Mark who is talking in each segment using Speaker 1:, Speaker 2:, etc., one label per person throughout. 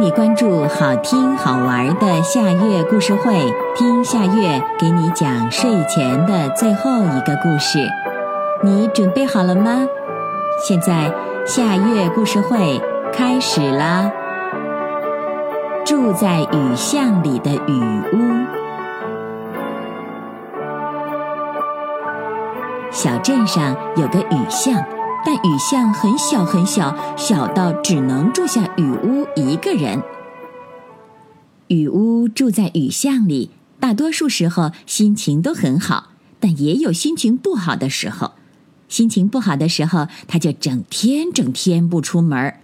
Speaker 1: 你关注好听好玩的夏月故事会，听夏月给你讲睡前的最后一个故事。你准备好了吗？现在夏月故事会开始啦！住在雨巷里的雨屋，小镇上有个雨巷。但雨巷很小很小，小到只能住下雨屋一个人。雨屋住在雨巷里，大多数时候心情都很好，但也有心情不好的时候。心情不好的时候，他就整天整天不出门。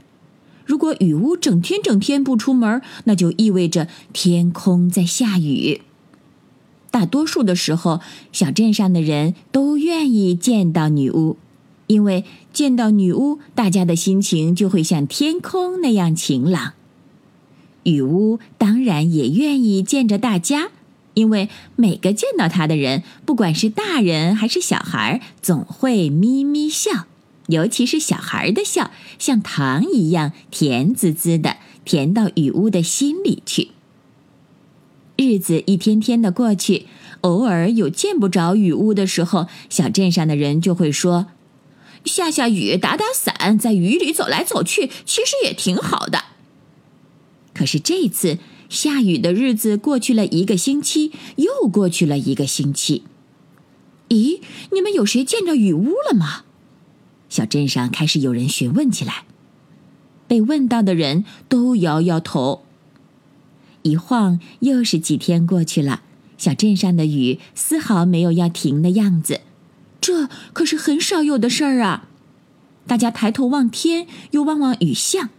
Speaker 1: 如果雨屋整天整天不出门，那就意味着天空在下雨。大多数的时候，小镇上的人都愿意见到女巫。因为见到女巫，大家的心情就会像天空那样晴朗。雨巫当然也愿意见着大家，因为每个见到她的人，不管是大人还是小孩，总会咪咪笑，尤其是小孩的笑，像糖一样甜滋滋的，甜到雨巫的心里去。日子一天天的过去，偶尔有见不着雨巫的时候，小镇上的人就会说。下下雨，打打伞，在雨里走来走去，其实也挺好的。可是这次下雨的日子过去了一个星期，又过去了一个星期。咦，你们有谁见着雨巫了吗？小镇上开始有人询问起来。被问到的人都摇摇头。一晃又是几天过去了，小镇上的雨丝毫没有要停的样子。这可是很少有的事儿啊！大家抬头望天，又望望雨巷。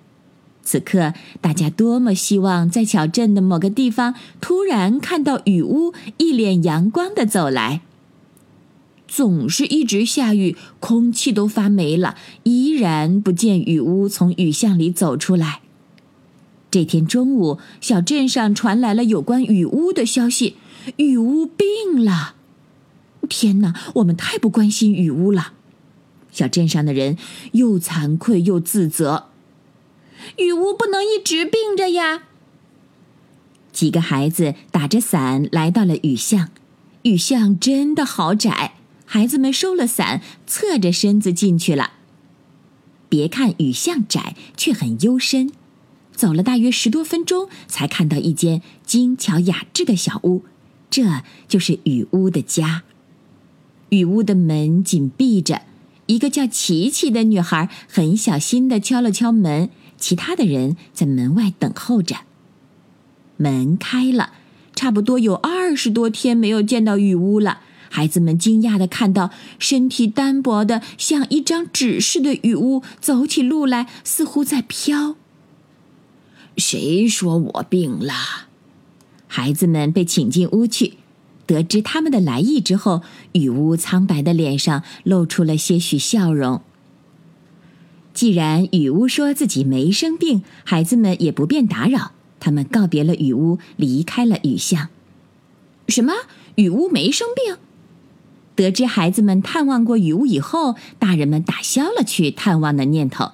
Speaker 1: 此刻，大家多么希望在小镇的某个地方突然看到雨巫一脸阳光的走来。总是一直下雨，空气都发霉了，依然不见雨巫从雨巷里走出来。这天中午，小镇上传来了有关雨巫的消息：雨巫病了。天哪，我们太不关心雨屋了！小镇上的人又惭愧又自责。雨屋不能一直病着呀。几个孩子打着伞来到了雨巷，雨巷真的好窄，孩子们收了伞，侧着身子进去了。别看雨巷窄，却很幽深。走了大约十多分钟，才看到一间精巧雅致的小屋，这就是雨屋的家。雨屋的门紧闭着，一个叫琪琪的女孩很小心的敲了敲门，其他的人在门外等候着。门开了，差不多有二十多天没有见到雨屋了。孩子们惊讶的看到身体单薄的像一张纸似的雨屋走起路来似乎在飘。
Speaker 2: 谁说我病了？
Speaker 1: 孩子们被请进屋去。得知他们的来意之后，雨巫苍白的脸上露出了些许笑容。既然雨巫说自己没生病，孩子们也不便打扰，他们告别了雨巫，离开了雨巷。什么？雨巫没生病？得知孩子们探望过雨巫以后，大人们打消了去探望的念头，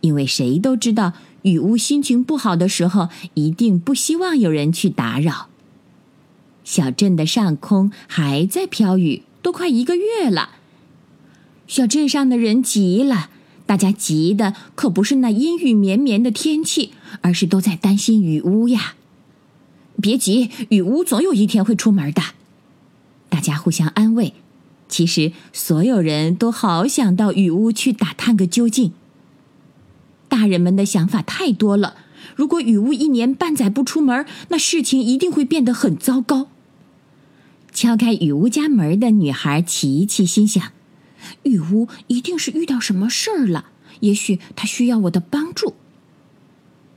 Speaker 1: 因为谁都知道雨巫心情不好的时候，一定不希望有人去打扰。小镇的上空还在飘雨，都快一个月了。小镇上的人急了，大家急的可不是那阴雨绵绵的天气，而是都在担心雨屋呀。别急，雨屋总有一天会出门的。大家互相安慰。其实所有人都好想到雨屋去打探个究竟。大人们的想法太多了。如果雨屋一年半载不出门，那事情一定会变得很糟糕。敲开雨屋家门的女孩琪琪心想：“雨屋一定是遇到什么事儿了，也许她需要我的帮助。”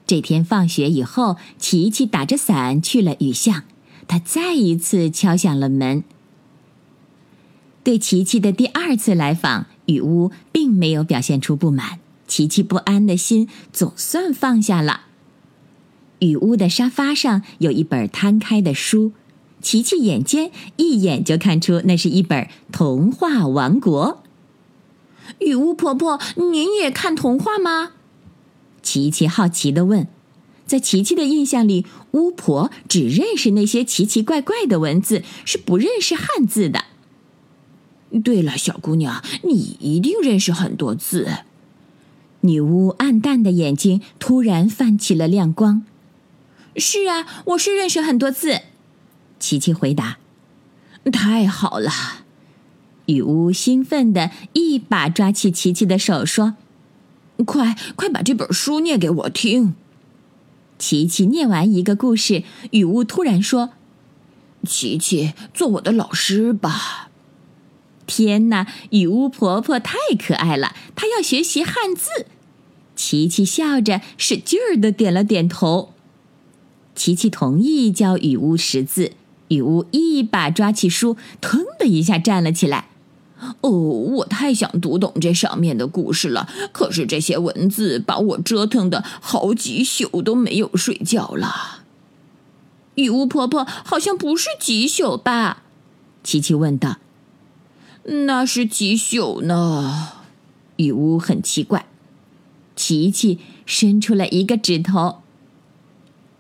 Speaker 1: 这天放学以后，琪琪打着伞去了雨巷，她再一次敲响了门。对琪琪的第二次来访，雨屋并没有表现出不满，琪琪不安的心总算放下了。雨屋的沙发上有一本摊开的书，琪琪眼尖，一眼就看出那是一本《童话王国》。雨巫婆婆，您也看童话吗？琪琪好奇的问。在琪琪的印象里，巫婆只认识那些奇奇怪怪的文字，是不认识汉字的。
Speaker 2: 对了，小姑娘，你一定认识很多字。
Speaker 1: 女巫暗淡的眼睛突然泛起了亮光。
Speaker 3: 是啊，我是认识很多字。
Speaker 1: 琪琪回答。
Speaker 2: 太好了！
Speaker 1: 女巫兴奋的一把抓起琪琪的手，说：“
Speaker 2: 快快把这本书念给我听。”
Speaker 1: 琪琪念完一个故事，女巫突然说：“
Speaker 2: 琪琪，做我的老师吧。”
Speaker 1: 天哪，女巫婆婆太可爱了！她要学习汉字。琪琪笑着，使劲儿的点了点头。琪琪同意教女巫识字。女巫一把抓起书，腾的一下站了起来。
Speaker 2: 哦，我太想读懂这上面的故事了，可是这些文字把我折腾的好几宿都没有睡觉了。
Speaker 3: 女巫婆婆好像不是几宿吧？
Speaker 1: 琪琪问道。
Speaker 2: 那是几宿呢？
Speaker 1: 女巫很奇怪。琪琪伸出了一个指头。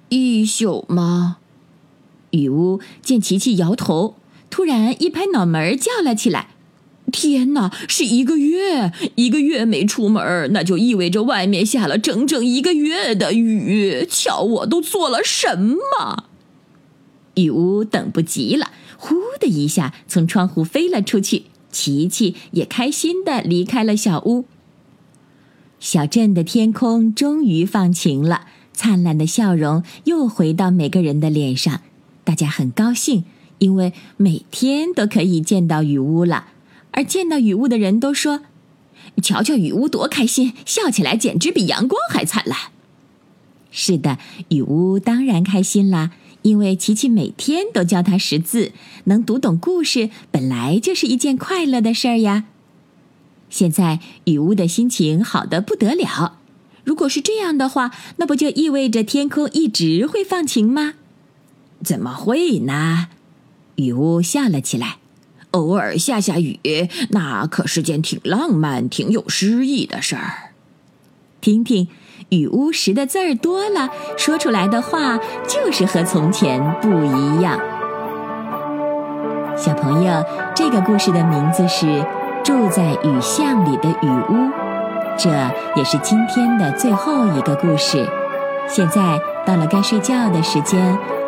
Speaker 2: 一宿吗？
Speaker 1: 女巫见琪琪摇头，突然一拍脑门叫了起来：“
Speaker 2: 天哪，是一个月！一个月没出门，那就意味着外面下了整整一个月的雨。瞧，我都做了什么！”
Speaker 1: 女巫等不及了，呼的一下从窗户飞了出去。琪琪也开心的离开了小屋。小镇的天空终于放晴了，灿烂的笑容又回到每个人的脸上。大家很高兴，因为每天都可以见到雨巫了。而见到雨巫的人都说：“
Speaker 2: 瞧瞧雨巫多开心，笑起来简直比阳光还灿烂。”
Speaker 1: 是的，雨巫当然开心啦，因为琪琪每天都教他识字，能读懂故事，本来就是一件快乐的事儿呀。现在雨巫的心情好得不得了。如果是这样的话，那不就意味着天空一直会放晴吗？
Speaker 2: 怎么会呢？
Speaker 1: 雨屋笑了起来。
Speaker 2: 偶尔下下雨，那可是件挺浪漫、挺有诗意的事儿。
Speaker 1: 听听，雨屋识的字儿多了，说出来的话就是和从前不一样。小朋友，这个故事的名字是《住在雨巷里的雨屋》，这也是今天的最后一个故事。现在到了该睡觉的时间。